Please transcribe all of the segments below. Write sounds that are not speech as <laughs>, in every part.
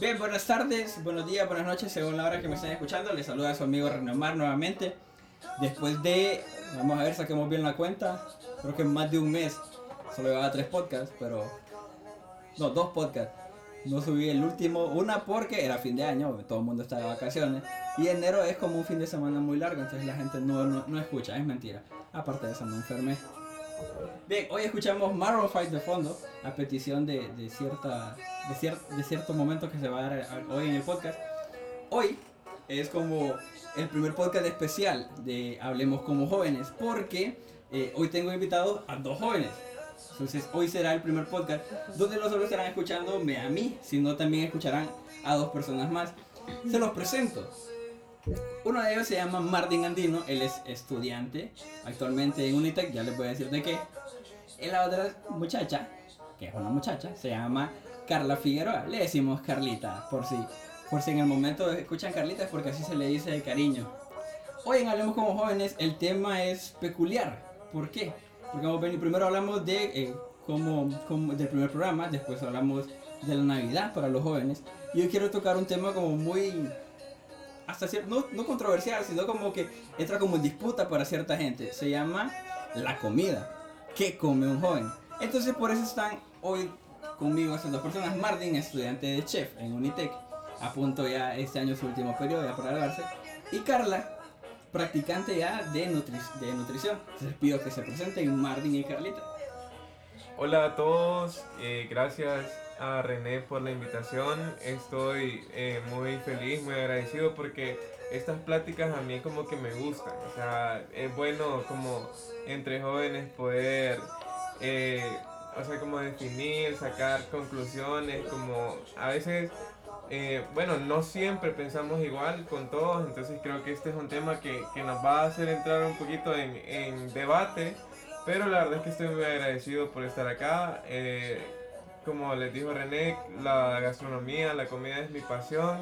Bien, buenas tardes, buenos días, buenas noches, según la hora que me estén escuchando. Les saluda a su amigo Renomar nuevamente. Después de, vamos a ver, saquemos bien la cuenta. Creo que más de un mes. Solo llevaba tres podcasts, pero. No, dos podcasts. No subí el último, una porque era fin de año, todo el mundo está de vacaciones. Y enero es como un fin de semana muy largo, entonces la gente no, no, no escucha, es mentira. Aparte de eso, me enfermé. Bien, hoy escuchamos Marvel Fight de fondo, a petición de, de cierta, de, cier, de cierto momento que se va a dar hoy en el podcast. Hoy es como el primer podcast especial de Hablemos como jóvenes, porque eh, hoy tengo invitados a dos jóvenes. Entonces hoy será el primer podcast donde no solo estarán escuchándome a mí, sino también escucharán a dos personas más. Se los presento. Uno de ellos se llama Martin Andino, él es estudiante actualmente en Unitec, ya les voy a decir de qué. Y la otra muchacha, que es una muchacha, se llama Carla Figueroa. Le decimos Carlita, por si, por si en el momento escuchan Carlita es porque así se le dice de cariño. Hoy en Hablemos como jóvenes el tema es peculiar. ¿Por qué? Porque vamos a venir, primero hablamos de eh, cómo, cómo- del primer programa, después hablamos de la Navidad para los jóvenes. Y hoy quiero tocar un tema como muy hasta cierto, no, no controversial, sino como que entra como en disputa para cierta gente. Se llama la comida. ¿Qué come un joven? Entonces por eso están hoy conmigo estas dos personas. Martin, estudiante de chef en Unitec, a punto ya este año su último periodo ya para graduarse. Y Carla, practicante ya de, nutri- de nutrición. Entonces pido que se presenten Martin y Carlita. Hola a todos, eh, gracias a René por la invitación. Estoy eh, muy feliz, muy agradecido porque estas pláticas a mí como que me gustan. O sea, es bueno como entre jóvenes poder, eh, o sea, como definir, sacar conclusiones, como a veces, eh, bueno, no siempre pensamos igual con todos, entonces creo que este es un tema que, que nos va a hacer entrar un poquito en, en debate. Pero la verdad es que estoy muy agradecido por estar acá. Como les dijo René, la gastronomía, la comida es mi pasión,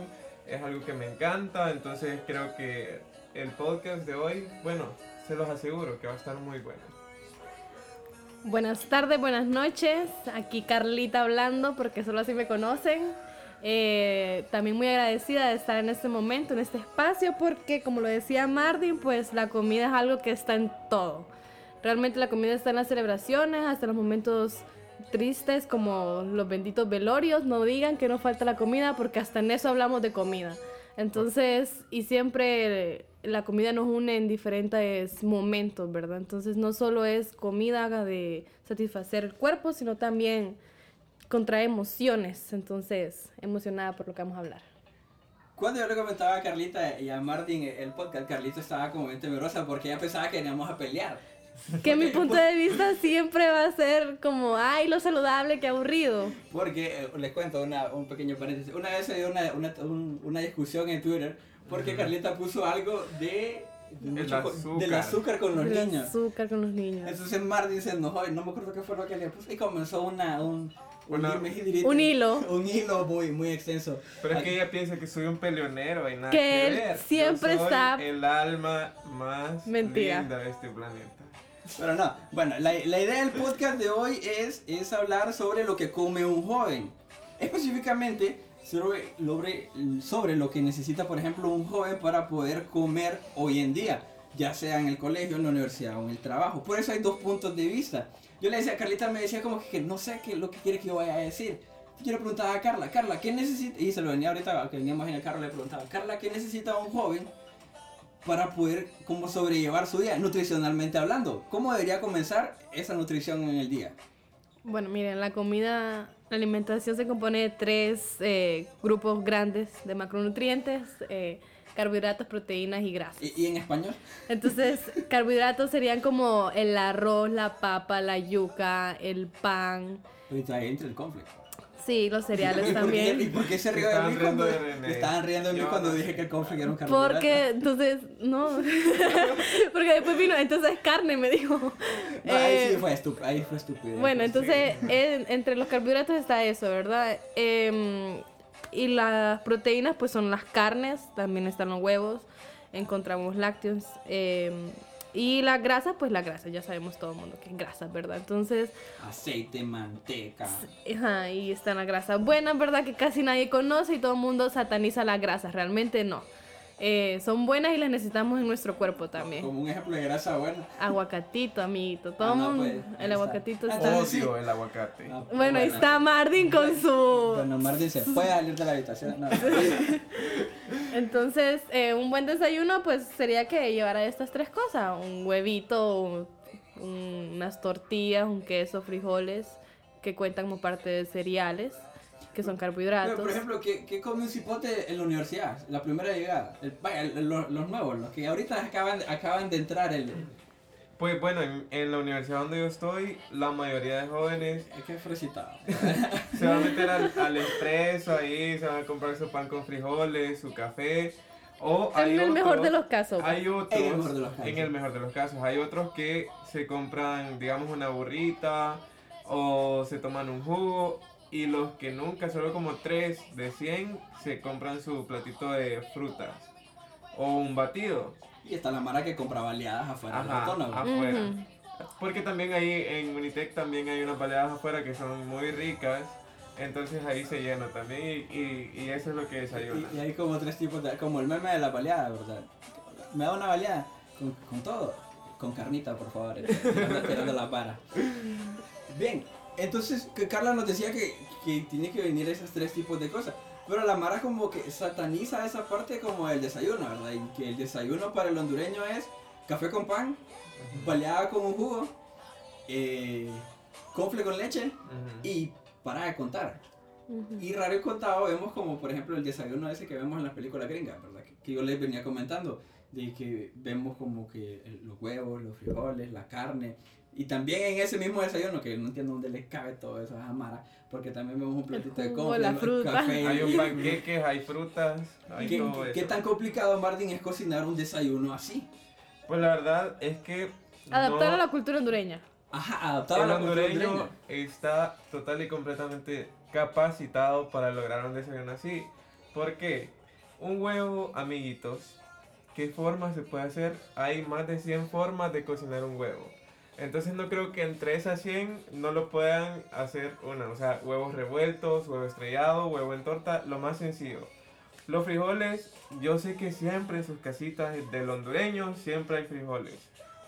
es algo que me encanta, entonces creo que el podcast de hoy, bueno, se los aseguro que va a estar muy bueno. Buenas tardes, buenas noches. Aquí Carlita hablando porque solo así me conocen. Eh, también muy agradecida de estar en este momento, en este espacio, porque como lo decía Martin, pues la comida es algo que está en todo. Realmente la comida está en las celebraciones, hasta los momentos tristes como los benditos velorios. No digan que no falta la comida porque hasta en eso hablamos de comida. Entonces, y siempre la comida nos une en diferentes momentos, ¿verdad? Entonces no solo es comida de satisfacer el cuerpo, sino también contrae emociones. Entonces, emocionada por lo que vamos a hablar. Cuando yo le comentaba a Carlita y a Martin el podcast, Carlita estaba como bien temerosa porque ella pensaba que veníamos a pelear. Que mi punto de vista siempre va a ser como, ay, lo saludable, qué aburrido. Porque, eh, les cuento una, un pequeño paréntesis. Una vez se dio una, una, un- una discusión en Twitter porque Carlita puso algo de, de El mucho co- azúcar. del azúcar con los El niños. azúcar con los niños. Entonces Martin se enojó y no me acuerdo qué fue lo que le puso y comenzó una, un, un, Una- Un hilo. <laughs> Un hilo muy, muy extenso. Pero es que ella piensa que soy un peleonero y nada Que que, él ver. Yo siempre soy está- el alma más Mentira. linda de este planeta. Pero no, bueno, la, la idea del podcast de hoy es, es hablar sobre lo que come un joven. Específicamente sobre, sobre, sobre lo que necesita, por ejemplo, un joven para poder comer hoy en día, ya sea en el colegio, en la universidad o en el trabajo. Por eso hay dos puntos de vista. Yo le decía, Carlita me decía como que no sé qué lo que quiere que yo vaya a decir. Yo le preguntaba a Carla, Carla, ¿qué necesita? Y se lo venía ahorita, que veníamos en el carro, le preguntaba, Carla, ¿qué necesita un joven para poder como sobrellevar su día, nutricionalmente hablando. ¿Cómo debería comenzar esa nutrición en el día? Bueno, miren, la comida, la alimentación se compone de tres eh, grupos grandes de macronutrientes, eh, carbohidratos, proteínas y grasas. ¿Y, y en español? Entonces, <laughs> carbohidratos serían como el arroz, la papa, la yuca, el pan, Ahorita entra el conflicto. Sí, los cereales ¿Y por qué- ¿Y también. por qué se rió de mí riendo cuando de René. estaban riendo de mí cuando no dije que el conflicto era un carbohidrato? Porque entonces, no, <laughs> porque después vino, entonces carne, me dijo. No, ahí Eh, sí fue estúpido, ahí fue estúpido. Bueno, entonces en- entre los carbohidratos está eso, ¿verdad? Em, y las proteínas pues son las carnes, también están los huevos, encontramos lácteos. em, Y la grasa, pues la grasa, ya sabemos todo el mundo que es grasa, ¿verdad? Entonces, Aceite, manteca. ajá, y están las grasas buenas, ¿verdad? Que casi nadie conoce y todo el mundo sataniza las grasas, realmente no. Eh, son buenas y las necesitamos en nuestro cuerpo también. Como un ejemplo de grasa buena. Aguacatito, amiguito, todo Ah, el no, pues, el está. aguacatito Ah, está... está. Odio el aguacate. Ah, Bueno, ahí está Martin con su... Bueno, Martín se puede salir de la habitación. No. <laughs> Entonces, eh, un buen desayuno pues sería que llevara estas tres cosas, un huevito, un- un- unas tortillas, un queso, frijoles, que cuentan como parte de cereales, que son Pero, carbohidratos. por ejemplo, ¿qué, ¿qué come un cipote en la universidad? La primera llegada. El- el- los, los nuevos, los que ahorita acaban, acaban de entrar. El, Pues bueno, en, en la universidad donde yo estoy, la mayoría de jóvenes es que es fresitado. <laughs> se van a meter al, al expreso ahí, se van a comprar su pan con frijoles, su café. O hay en el mejor otros- de los casos. Hay otros, En el mejor de los casos. en el mejor de los casos, hay otros que se compran, digamos, una burrita o se toman un jugo y los que nunca, solo como 3 de 100, se compran su platito de frutas o un batido. Y está la mara que compra baleadas afuera del Ajá, autónomo. afuera. Ujú. Porque también ahí en Unitec también hay unas baleadas afuera que son muy ricas, entonces ahí se llena también y, y- y eso es lo que desayuna. Y, y hay como tres tipos de. Como el meme de la baleada, ¿verdad? Me da una baleada. Con, con todo. Con carnita, por favor. Tirando, tirando la vara. Bien, entonces que Carla nos decía que, que tiene que venir esos tres tipos de cosas. Pero la Mara como que sataniza esa parte como el desayuno, ¿verdad? Y que el desayuno para el hondureño es café con pan, baleada con un jugo, eh, confle con leche y para de contar. Y raro y contado vemos como por ejemplo el desayuno ese que vemos en las películas gringas, ¿verdad? Que, que yo les venía comentando, de que vemos como que los huevos, los frijoles, la carne. Y también en ese mismo desayuno, que no entiendo dónde les cabe todo eso a Amara, porque también vemos un platito de confle, la el fruta. café. <laughs> Hay un <laughs> panqueques, hay frutas, hay ¿Qué, todo qué eso. tan complicado, Martín, es cocinar un desayuno así? Pues la verdad es que Adaptar no- a la cultura hondureña. Ajá, adaptado a el la cultura hondureño hondureña. está total y completamente capacitado para lograr un desayuno así. ¿Por qué? Un huevo, amiguitos, ¿qué forma se puede hacer? Hay más de 100 formas de cocinar un huevo. Entonces no creo que entre esas 100 no lo puedan hacer una. O sea, huevos revueltos, huevo estrellado, huevo en torta, lo más sencillo. Los frijoles, yo sé que siempre en sus casitas del hondureño siempre hay frijoles.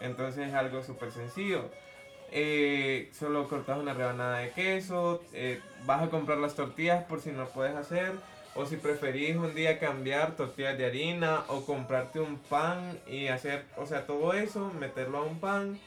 Entonces es algo súper sencillo. Eh, solo cortas una rebanada de queso, eh, vas a comprar las tortillas por si no puedes hacer, o si preferís un día cambiar tortillas de harina o comprarte un pan y hacer, o sea, todo eso, meterlo a un pan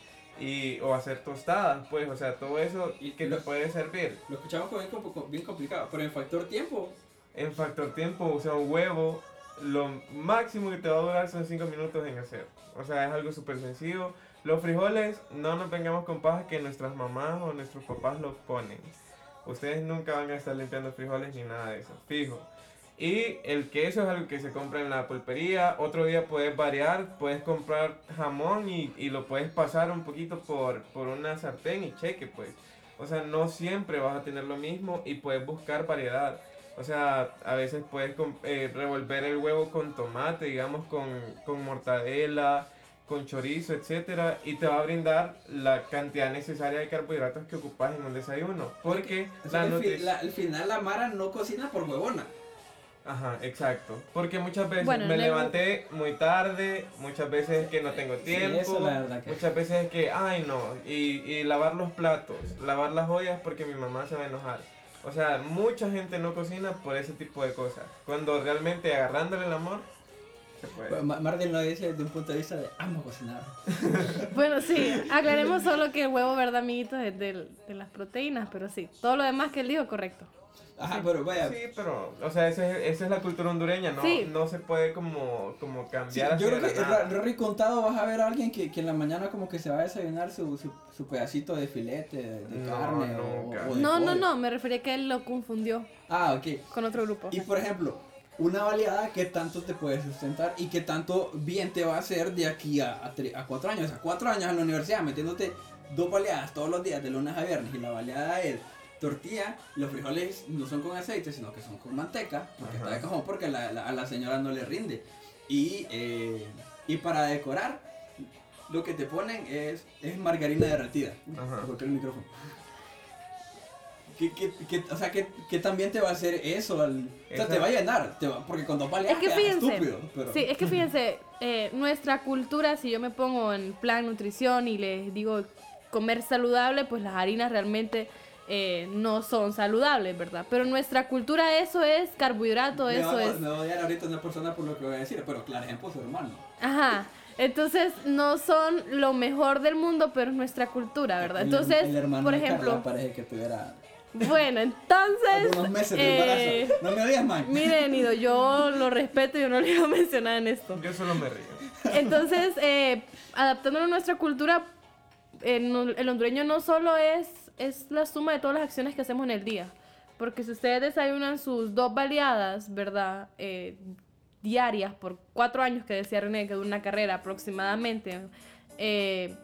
y, o hacer tostadas, pues, o sea, todo eso Y que te lo- puede servir. Lo escuchamos como bien, bien complicado, pero en factor tiempo, En factor tiempo, o sea, un huevo, lo máximo que te va a durar son 5 minutos en hacer. O sea, es algo súper sencillo. Los frijoles, no nos vengamos con paja que nuestras mamás o nuestros papás los ponen. Ustedes nunca van a estar limpiando frijoles ni nada de eso, fijo. Y el queso es algo que se compra en la pulpería. Otro día puedes variar, puedes comprar jamón y, y lo puedes pasar un poquito por, por una sartén y cheque, pues. O sea, no siempre vas a tener lo mismo y puedes buscar variedad. O sea, a veces puedes eh, revolver el huevo con tomate, digamos, con, con mortadela, con chorizo, etcétera, y te va a brindar la cantidad necesaria de carbohidratos que ocupas en un desayuno. Porque o sea, la al, fi- la- al final la Mara no cocina por huevona. Ajá, exacto. Porque muchas veces Bueno, me levanté muy tarde, muchas veces es que no tengo Sí, tiempo, eso la verdad que- muchas veces es que, ay no, y, y lavar los platos, lavar las ollas porque mi mamá se va a enojar. O sea, mucha gente no cocina por ese tipo de cosas. Cuando realmente agarrándole el amor, se puede. Ma- Martín lo dice desde un punto de vista de amo cocinar. <laughs> Bueno, sí, aclaremos solo que el huevo, ¿verdad, amiguitos? Es del- de las proteínas, pero sí, todo lo demás que él dijo, correcto. Ajá, pero vaya. Sí, pero, o sea, esa es, esa es la cultura hondureña, ¿no? Sí. No se puede como, como Sí, cambiar yo así creo que la nada. ra- raro y contado vas a ver a alguien que, que en la mañana como que se va a desayunar su, su, su pedacito de filete, de, de No, carne o- o, de No, no, pollo. no, me refería que él lo confundió Ah, ok. con otro grupo. Y por ejemplo, una baleada que tanto te puede sustentar y que tanto bien te va a hacer de aquí a, a, tre- a cuatro años. O sea, cuatro años en la universidad metiéndote dos baleadas todos los días de lunes a viernes y la baleada es tortilla, los frijoles no son con aceite, sino que son con manteca, porque Ajá. está de cajón porque la- la- a la señora no le rinde. Y, eh, y para decorar, lo que te ponen es, es margarina derretida. Ajá. El micrófono. ¿Qué, qué, qué- o sea, ¿qué, qué también te va a hacer eso? Al, o sea, te va a llenar. Te va- porque cuando vale Es que fíjense, estúpido. Pero, sí, es que fíjense, eh, nuestra cultura, si yo me pongo en plan nutrición y les digo comer saludable, pues las harinas realmente eh, no son saludables, ¿verdad? Pero en nuestra cultura eso es carbohidrato, me, eso va, es... me va a odiar ahorita una persona por lo que voy a decir, pero claro, ejemplo su hermano. Ajá. Entonces no son lo mejor del mundo, pero es nuestra cultura, ¿verdad? El- Entonces, el hermano por de Carla ejemplo, parece que tuviera bueno, entonces... meses de eh, embarazo. No me odias, man. Miren, Ido, yo lo respeto y yo no le iba a mencionar en esto. Yo solo me río. Entonces, eh, adaptándolo a nuestra cultura, eh, no- el hondureño no solo es, es la suma de todas las acciones que hacemos en el día. Porque si ustedes desayunan sus dos baleadas, ¿verdad? Eh, diarias por cuatro años que decía René, que dura una carrera aproximadamente, eh,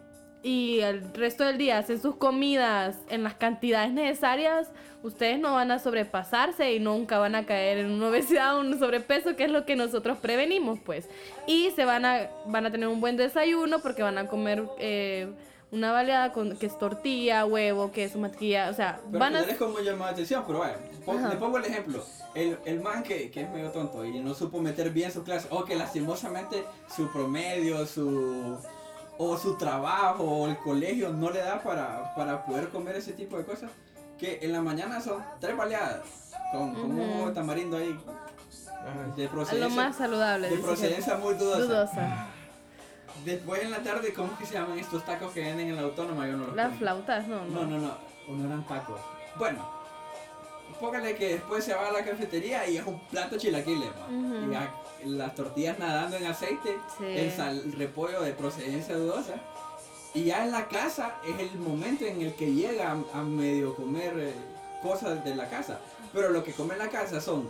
y el resto del día hacen sus comidas en las cantidades necesarias, ustedes no van a sobrepasarse y nunca van a caer en una obesidad o un sobrepeso, que es lo que nosotros prevenimos, pues. Y se van a, van a tener un buen desayuno porque van a comer eh, una baleada con, que es tortilla, huevo, queso, mantequilla, o sea, Pero van a... es como llamó la atención, pero bueno, Ajá. le pongo el ejemplo. El, el man que, que es medio tonto y no supo meter bien su clase, o que lastimosamente su promedio, su o su trabajo o el colegio no le da para, para poder comer ese tipo de cosas, que en la mañana son tres baleadas con, con un tamarindo ahí de a lo procedencia, más saludable. de procedencia muy dudosa. dudosa. Después en la tarde, ¿cómo que se llaman estos tacos que venden en la autónoma? Yo no los Las flautas, no, No, no, no, o no eran tacos. Bueno, póngale que después se va a la cafetería y es un plato chilaquiles. Y las tortillas nadando en aceite, Sí. el, sal- el repollo de procedencia dudosa. Y ya en la casa es el momento en el que llega a, a medio comer eh, cosas de la casa. Pero lo que come en la casa son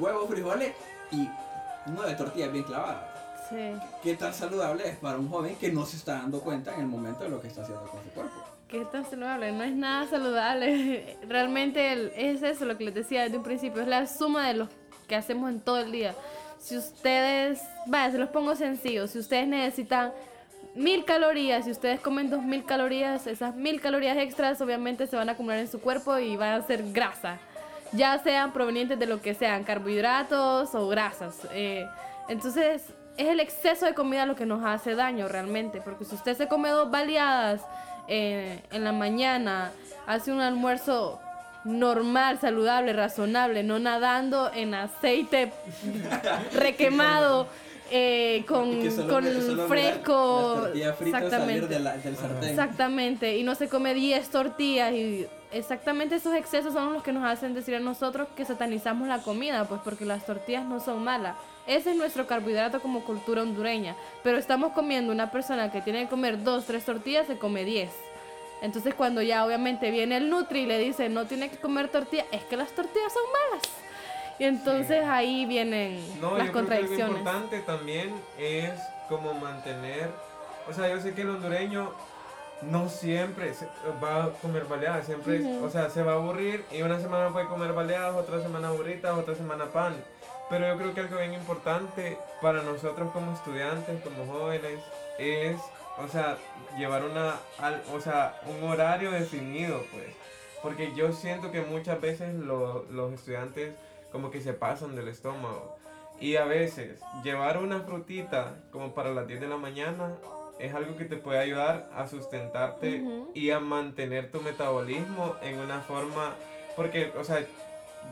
huevos, frijoles y nueve tortillas bien clavadas. Sí. ¿Qué tan saludable es para un joven que no se está dando cuenta en el momento de lo que está haciendo con su cuerpo? ¿Qué tan saludable? No es nada saludable. <laughs> Realmente es eso lo que les decía desde un principio. Es la suma de lo que hacemos en todo el día. Si ustedes, vaya, se los pongo sencillo. Si ustedes necesitan mil calorías, si ustedes comen dos mil calorías, esas mil calorías extras obviamente se van a acumular en su cuerpo y van a ser grasa. Ya sean provenientes de lo que sean, carbohidratos o grasas. Eh, entonces, es el exceso de comida lo que nos hace daño realmente. Porque si usted se come dos baleadas eh, en la mañana, hace un almuerzo normal, saludable, razonable, no nadando en aceite <laughs> requemado, eh, con, con me- fresco. Exactamente. de la- del sartén. Exactamente, y no se come 10 tortillas y exactamente esos excesos son los que nos hacen decir a nosotros que satanizamos la comida, pues porque las tortillas no son malas. Ese es nuestro carbohidrato como cultura hondureña, pero estamos comiendo una persona que tiene que comer 2, 3 tortillas, se come 10. Entonces cuando ya obviamente viene el Nutri y le dice no tiene que comer tortilla, es que las tortillas son malas. Y entonces ahí vienen No, las yo creo que algo contradicciones. importante también es como mantener, o sea, yo sé que el hondureño no siempre va a comer baleadas, siempre, o sea, se va a aburrir y una semana puede comer baleadas, otra semana burritas, otra semana pan. Pero yo creo que algo bien importante para nosotros como estudiantes, como jóvenes, es, o sea, llevar una, al- o sea, un horario definido, pues. Porque yo siento que muchas veces lo- los estudiantes como que se pasan del estómago. Y a veces llevar una frutita como para las 10 de la mañana es algo que te puede ayudar a sustentarte y a mantener tu metabolismo en una forma... Porque, o sea,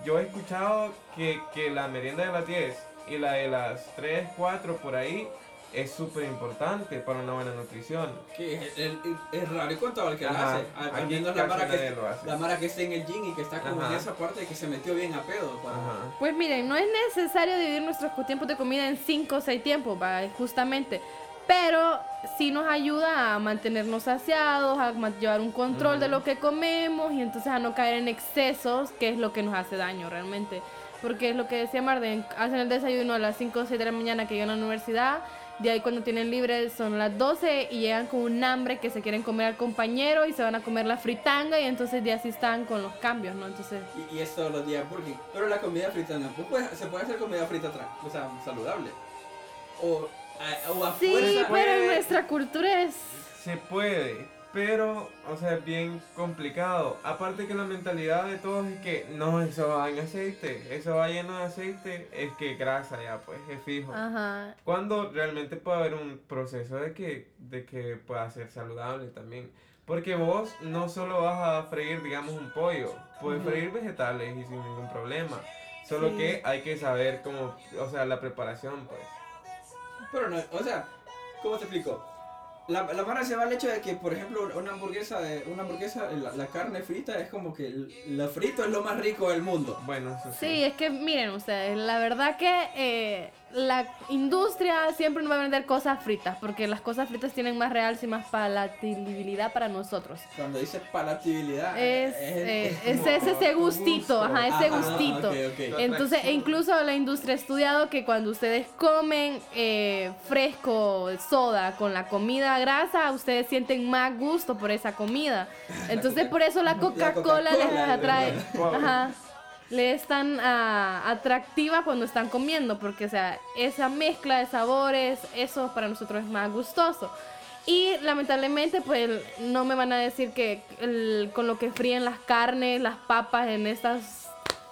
yo he escuchado que, que la merienda de las 10 y la de las 3, 4 por ahí es súper importante para una buena nutrición. Que es, es- es raro y contado el que lo Ajá, hace. Al, al aquí menos la mara, que, lo la mara que está en el gym y que está como en Ajá. esa parte que se metió bien a pedo. para- Ajá. Pues miren, no es necesario dividir nuestros tiempos de comida en 5 o 6 tiempos, justamente. Pero sí nos ayuda a mantenernos saciados, a llevar un control de lo que comemos y entonces a no caer en excesos, que es lo que nos hace daño realmente. Porque es lo que decía Marden, hacen el desayuno a las 5 o 6 de la mañana que llegan a la universidad, de ahí cuando tienen libre son las 12 y llegan con un hambre que se quieren comer al compañero y se van a comer la fritanga y entonces de así están con los cambios, ¿no? Entonces... Y, y es todos los días King. Pero la comida frita no. Pues se puede hacer comida frita o sea, saludable. O a, o a Sí, fuerza. pero en nuestra cultura es... Se puede, pero, o sea, es bien complicado. Aparte que la mentalidad de todos es que no, eso va en aceite, eso va lleno de aceite, es que grasa ya, pues, es fijo. Ajá. Cuando realmente puede haber un proceso de que, de que pueda ser saludable también. Porque vos no solo vas a freír, digamos, un pollo, puedes Ujú. freír vegetales y sin ningún problema. Solo Sí. que hay que saber cómo, o sea, la preparación, pues. Pero no, o sea, ¿cómo te explico? La, la mara se va al hecho de que, por ejemplo, una hamburguesa, de, una hamburguesa la, la carne frita es como que el- lo frito es lo más rico del mundo. Bueno, eso sí. Sí, es que miren ustedes, la verdad que eh, la industria siempre nos va a vender cosas fritas, porque las cosas fritas tienen más realce y más palatabilidad para nosotros. Cuando dice palatabilidad, Es, eh, es, como ese, gustito, ajá, ese Ajá, gustito. ok, ok. Entonces, e incluso la industria ha estudiado que cuando ustedes comen eh, fresco, soda con la comida grasa, ustedes sienten más gusto por esa comida. Entonces, por eso la <laughs> La Coca-Cola les atrae. Ajá. Le es tan ah, atractiva cuando están comiendo, porque, sea, esa mezcla de sabores, eso para nosotros es más gustoso. Y lamentablemente, pues no me van a decir que el- con lo que fríen las carnes, las papas en estas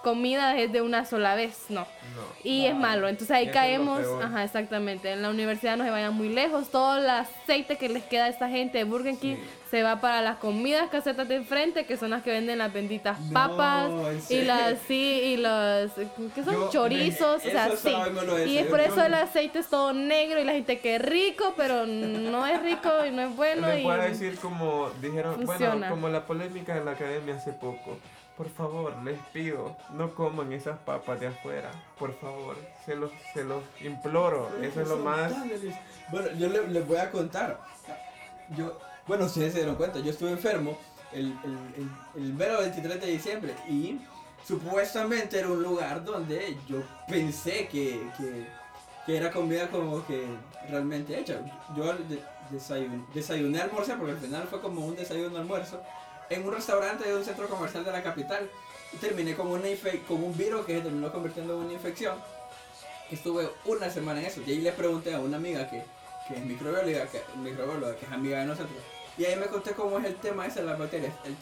comidas es de una sola vez, no. No. Y es malo, entonces ahí caemos, ajá, exactamente. En la universidad no se vayan muy lejos, todo el aceite que les queda a esta gente de Burger King Sí. se va para las comidas casetas de enfrente, que son las que venden las benditas No, papas ¿en y las sí y los que son Yo- chorizos, o sea, sí. me Y por eso el aceite es todo negro y la gente que es rico, pero no es rico y no es bueno y a decir como dijeron, Funciona. bueno, como la polémica de la academia hace poco. Por favor, les pido, no coman esas papas de afuera. Por favor, se los, se los imploro. Eso es lo más... Bueno, yo le- les voy a contar. Yo, bueno, ustedes se dieron cuenta, yo estuve enfermo el, el, el, el mero 23 de diciembre y supuestamente era un lugar donde yo pensé que, que, que era comida como que realmente hecha. Yo de- desayuné, desayuné almuerzo porque al final fue como un desayuno almuerzo en un restaurante de un centro comercial de la capital terminé con, una con un virus que se terminó convirtiendo en una infección. Estuve una semana en eso y ahí le pregunté a una amiga que, que es microbióloga que, microbióloga, que es amiga de nosotros. Y ahí me conté cómo es el tema ese de las bacterias. El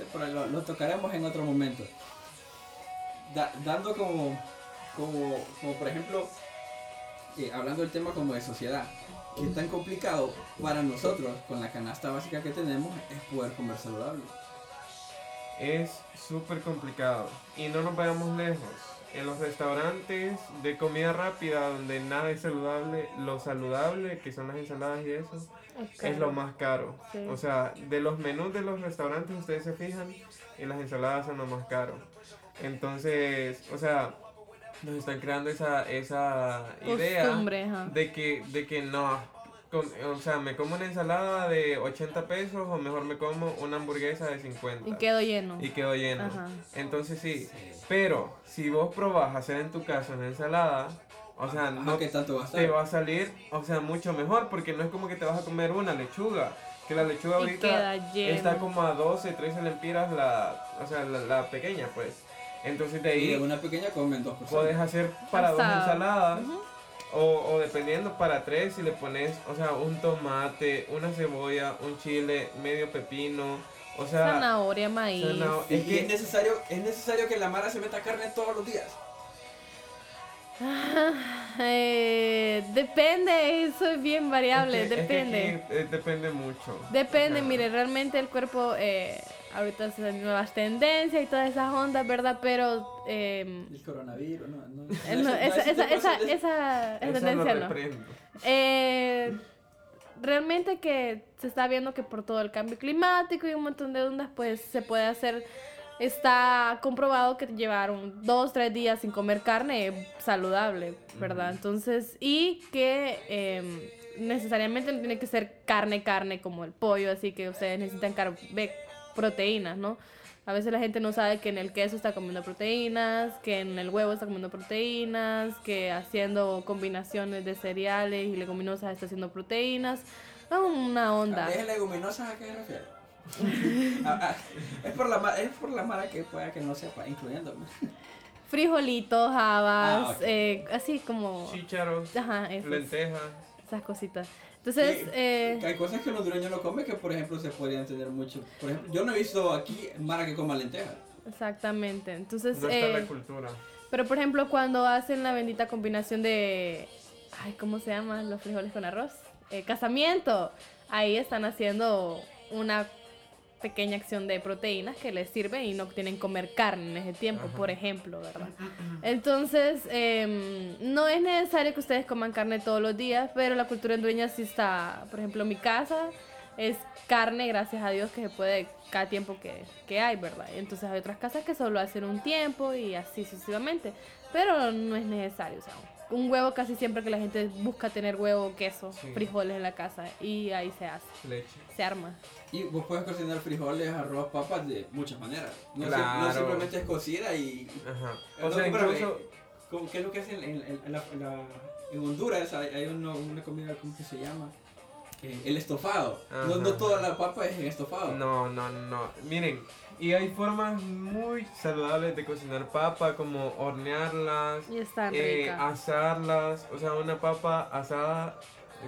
lo, tocaremos en otro momento. Da- dando como, como, como por ejemplo, eh, hablando del tema como de sociedad, que tan complicado para nosotros con la canasta básica que tenemos es poder comer saludable. Es súper complicado. Y no nos vayamos lejos. En los restaurantes de comida rápida donde nada es saludable, lo saludable, que son las ensaladas y eso, es lo más caro. Sí. O sea, de los menús de los restaurantes, ustedes se fijan, y las ensaladas son lo más caro. Entonces, o sea, nos están creando esa, esa idea costumbre, de que, de que no, o sea, me como una ensalada de 80 pesos o mejor me como una hamburguesa de 50 Y quedo lleno. y quedo lleno. Ajá. Entonces sí, pero si vos probás hacer en tu casa una ensalada, o sea, Ajá, no ¿qué tanto va a te va a salir, o sea, mucho mejor, porque no es como que te vas a comer una lechuga, que la lechuga Y ahorita está como a 12, 13 lempiras la, o sea, la, la pequeña, pues. Entonces de Y de ahí una pequeña comen dos personas. puedes hacer para dos ensaladas. O, o dependiendo para tres, si le pones, o sea, un tomate, una cebolla, un chile, medio pepino, o sea, Zanahoria, maíz. zanah- es necesario, es necesario que la Mara se meta carne todos los días. <laughs> Eh, depende, eso es bien variable, es que- es que depende. aquí, eh, depende mucho. Depende, mire, realmente el cuerpo, eh, ahorita se dan nuevas tendencias y todas esas ondas, ¿verdad? Pero eh, El coronavirus, no, no. no, esa, esa, esa, esa, esa esa tendencia no. reprendo. Eh, realmente que se está viendo que por todo el cambio climático y un montón de ondas, pues se puede hacer, está comprobado que llevar un, dos, tres días sin comer carne saludable, ¿verdad? Entonces, y que eh, necesariamente no tiene que ser carne, carne como el pollo, así que ustedes necesitan proteínas, ¿no? A veces la gente no sabe que en el queso está comiendo proteínas, que en el huevo está comiendo proteínas, que haciendo combinaciones de cereales y leguminosas está haciendo proteínas. Es una onda. ¿Es leguminosa a qué refiere? <laughs> Ah, ah, es, por la, es por la Mara que pueda que no sepa, incluyéndome. <laughs> Frijolitos, habas, Ah, ok. eh, así como... Chícharos, lentejas. esas cositas. Entonces, Sí, eh, Hay cosas que el hondureño no come que, por ejemplo, se podrían tener mucho. Por ejemplo, yo no he visto aquí Mara que coma lentejas. exactamente. Entonces, No está eh, la cultura. pero por ejemplo, cuando hacen la bendita combinación de, ay, ¿cómo se llama? Los frijoles con arroz. Eh, casamiento. Ahí están haciendo una pequeña acción de proteínas que les sirve y no tienen que comer carne en ese tiempo, Ajá. por ejemplo, ¿verdad? Entonces, em, no es necesario que ustedes coman carne todos los días, pero la cultura hondureña sí está, por ejemplo, mi casa es carne, gracias a Dios, que se puede cada tiempo que, que hay, ¿verdad? Entonces hay otras casas que solo hacen un tiempo y así sucesivamente, pero no es necesario, o sea, un huevo casi siempre que la gente busca tener huevo, queso, Sí. frijoles en la casa y ahí se hace, Leche. se arma. Y vos puedes cocinar frijoles, arroz, papas de muchas maneras. No, si- no simplemente es cocida y. Ajá. No, O sea, espérame, incluso. ¿cómo- ¿Qué es lo que hacen en, en- en la- en la- en Honduras? Hay, hay uno- una comida, ¿cómo que se llama? Eh, el estofado. No, no toda la papa es en estofado. No, no, no. Miren, y hay formas muy saludables de cocinar papa, como hornearlas, Y están eh, asarlas. O sea, una papa asada,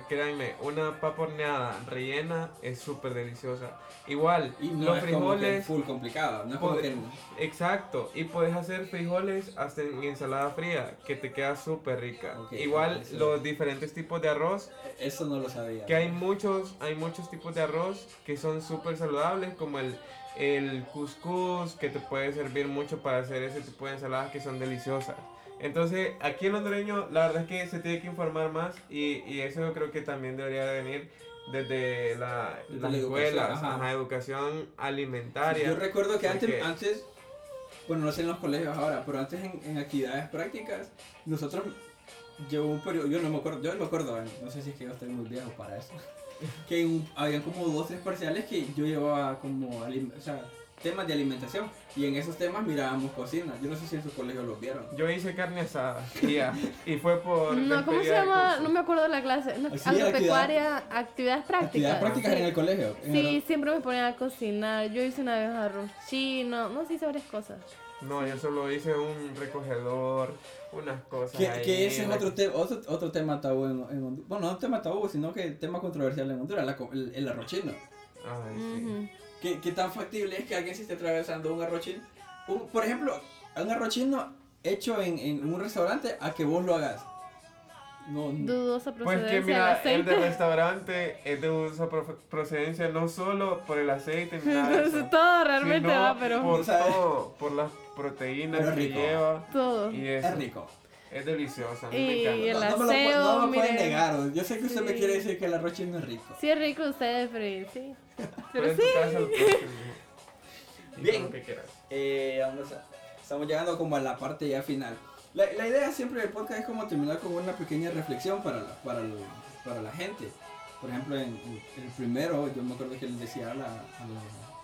créanme, una papa horneada rellena es súper deliciosa. Igual, Y no los es como que frijoles. full complicado. No es como que. Exacto, y puedes hacer frijoles hasta en ensalada fría, que te queda súper rica. Igual los diferentes tipos de arroz, Eso no lo sabía. que hay muchos, hay muchos tipos de arroz que son súper saludables, como el, el couscous, que te puede servir mucho para hacer ese tipo de ensaladas que son deliciosas. Entonces, aquí en hondureño, la verdad es que se tiene que informar más y, y eso yo creo que también debería de venir desde la, Desde las la educación, escuelas, ajá. ajá, educación alimentaria. Yo recuerdo que antes, antes, bueno, no sé en los colegios ahora, pero antes en, en actividades prácticas, nosotros llevó un periodo, yo no me acuerdo, yo no me acuerdo, no sé si es que yo estoy muy viejo para eso, <laughs> que habían como dos, tres parciales que yo llevaba como, o sea, temas de alimentación, y en esos temas mirábamos cocina, yo no sé si en su colegio los vieron. Yo hice carne asada y ya. Y fue por. No, ¿cómo se llama? No me acuerdo de la clase. No, Sí, agropecuaria, actividades prácticas. Actividades prácticas en el colegio. en Sí, el- siempre me ponían a cocinar. Yo hice una vez arroz chino, no sé, hice varias cosas. No, yo solo hice un recogedor, unas cosas. Que, ahí, que ese es otro, te- otro, otro tema tabú en, en Honduras. Bueno, no un tema tabú, sino que tema controversial en Honduras, la el, el arroz chino. Ay, sí. Ujú. ¿Qué, qué tan factible es que alguien se esté atravesando un arroz chino? Un- por ejemplo, un arroz chino hecho en, en un restaurante a que vos lo hagas. No, no. Dudosa Pues procedencia que del mira, el de restaurante es de uso procedencia no solo por el aceite ni nada <laughs> eso, todo realmente sino va, pero por ¿Sabes? todo, por las proteínas Pero que rico. lleva todo. y eso. es rico. Es delicioso, a mí Y me encanta. el no, no me lo, aseo, no me lo pueden negar. Yo sé que usted me Sí. quiere decir que el arroz chino es rico. Sí es rico ustedes, pero sí. Pero Pero en tu sí. casa lo tener. Y Bien. lo que. Eh, vamos a- estamos llegando como a la parte ya final. La, la idea siempre del podcast es como terminar con una pequeña reflexión para la, para el- para la gente. Por ejemplo, en, en el primero, yo me acuerdo que les decía a, la- a los,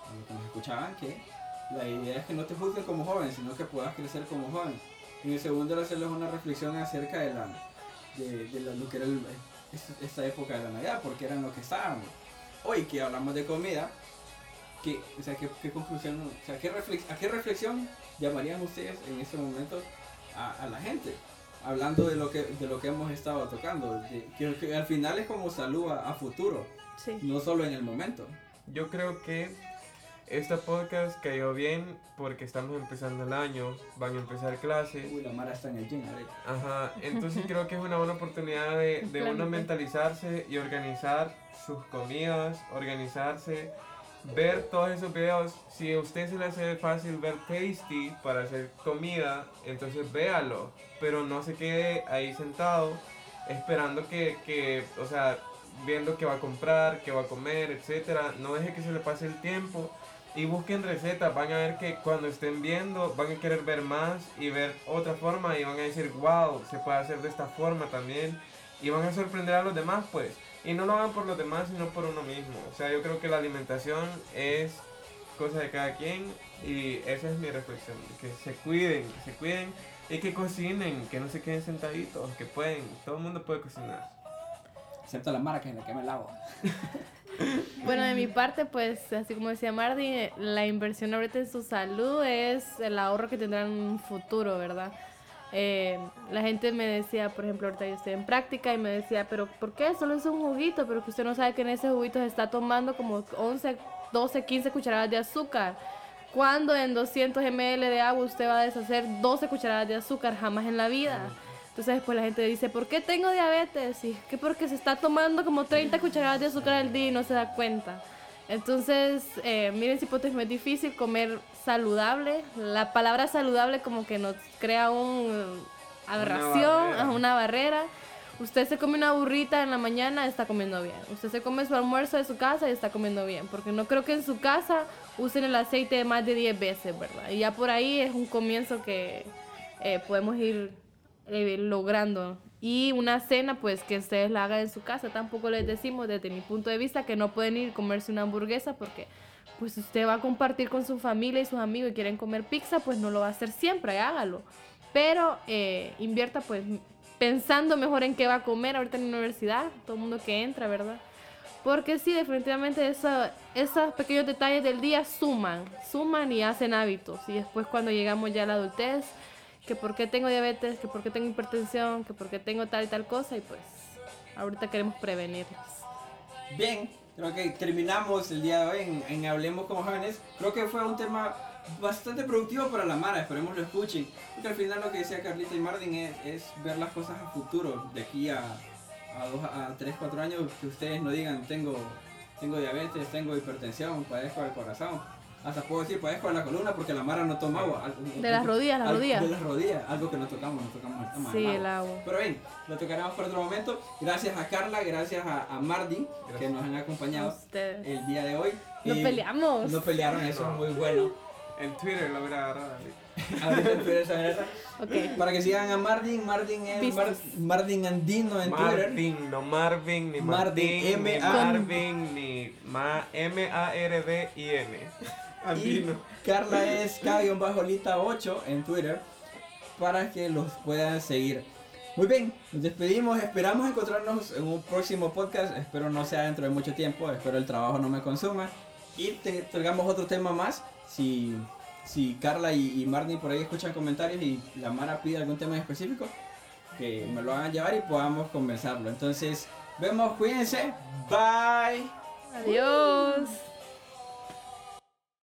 a los que nos escuchaban que la idea es que no te juzguen como joven, sino que puedas crecer como joven. En el segundo, era hacerles una reflexión acerca de, la, de, de la- lo que era el- esta época de la Navidad, porque eran lo que estábamos. Hoy que hablamos de comida, ¿Qué, o sea, ¿qué, qué conclusión, o sea, ¿qué reflex- ¿a qué reflexión llamarían ustedes en este momento a, a la gente? Hablando de lo que, de lo que hemos estado tocando, de- que, que al final es como salud a, a futuro, Sí. no solo en el momento. Yo creo que esta podcast cayó bien porque estamos empezando el año, van a empezar clases. Uy, la Mara está en el gym ahorita. Ajá, entonces creo que es una buena oportunidad de, <laughs> de uno mentalizarse y organizar sus comidas, organizarse, ver todos esos videos. Si a usted se le hace fácil ver Tasty para hacer comida, entonces véalo, pero no se quede ahí sentado esperando que, que, o sea, viendo qué va a comprar, qué va a comer, etcétera. No deje que se le pase el tiempo y busquen recetas. Van a ver que cuando estén viendo, van a querer ver más y ver otra forma y van a decir, wow, se puede hacer de esta forma también. Y van a sorprender a los demás, pues. Y no lo hagan por los demás, sino por uno mismo. O sea, yo creo que la alimentación es cosa de cada quien y esa es mi reflexión. Que se cuiden, que se cuiden y que cocinen, que no se queden sentaditos, que pueden, todo el mundo puede cocinar. Excepto la Mara que es la que me lavo. <laughs> Bueno, de mi parte, pues, así como decía Mardi, la inversión ahorita en su salud es el ahorro que tendrán en un futuro, ¿verdad? Eh, la gente me decía, por ejemplo, ahorita yo estoy en práctica y me decía, pero ¿por qué? Solo es un juguito, pero que usted no sabe que en ese juguito se está tomando como 11, 12, 15 cucharadas de azúcar. Cuando en 200 ml de agua usted va a deshacer 12 cucharadas de azúcar? Jamás en la vida. Entonces después la gente dice, ¿por qué tengo diabetes? Y que porque se está tomando como 30 cucharadas de azúcar al día y no se da cuenta. Entonces, eh, miren si es difícil comer saludable. La palabra saludable como que nos crea una aberración, una una barrera. Usted se come una burrita en la mañana, está comiendo bien. Usted se come su almuerzo de su casa y está comiendo bien. Porque no creo que en su casa usen el aceite más de 10 veces, ¿verdad? Y ya por ahí es un comienzo que eh, podemos ir eh, logrando. Y una cena, pues que ustedes la hagan en su casa. Tampoco les decimos, desde mi punto de vista, que no pueden ir a comerse una hamburguesa porque pues usted va a compartir con su familia y sus amigos y quieren comer pizza, pues no lo va a hacer siempre, hágalo. Pero eh, invierta pues pensando mejor en qué va a comer ahorita en la universidad, todo el mundo que entra, ¿verdad? Porque sí, definitivamente eso, esos pequeños detalles del día suman, suman y hacen hábitos. Y después cuando llegamos ya a la adultez, que por qué tengo diabetes, que por qué tengo hipertensión, que por qué tengo tal y tal cosa, y pues ahorita queremos prevenirlos. Bien, creo que terminamos el día de hoy en, Hablemos como jóvenes. Creo que fue un tema bastante productivo para la Mara, esperemos lo escuchen. Porque al final lo que decía Carlita y Martin es, ver las cosas a futuro, de aquí a, a, a 3, 4 años, que ustedes no digan tengo, tengo diabetes, tengo hipertensión, padezco del corazón hasta puedo decir padezco de la columna porque la Mara no toma agua. De las rodillas, las rodillas. De las rodillas, algo que no tocamos, no tocamos el tema Sí, el agua. Pero bien, lo tocaremos por otro momento. Gracias a Carla, gracias a, a Mardi que nos han acompañado el día de hoy. Nos peleamos. Nos pelearon, eso es muy bueno. En Twitter lo hubiera agarrado. <laughs> En Twitter okay. Para que sigan a Mardin, Mardin es Mardin Andino en Twitter. Marvin, no Marvin, ni Martin, M Marvin, ni M-A-R-D-I-N. Y Carla es K-Lita8 en Twitter para que los puedan seguir. Muy bien, nos despedimos, esperamos encontrarnos en un próximo podcast, espero no sea dentro de mucho tiempo, espero el trabajo no me consuma y te, traigamos otro tema más. Si, si Carla y, y Marnie por ahí escuchan comentarios y la Mara pide algún tema específico, que me lo hagan llevar y podamos conversarlo. Entonces, vemos, cuídense, bye. Adiós.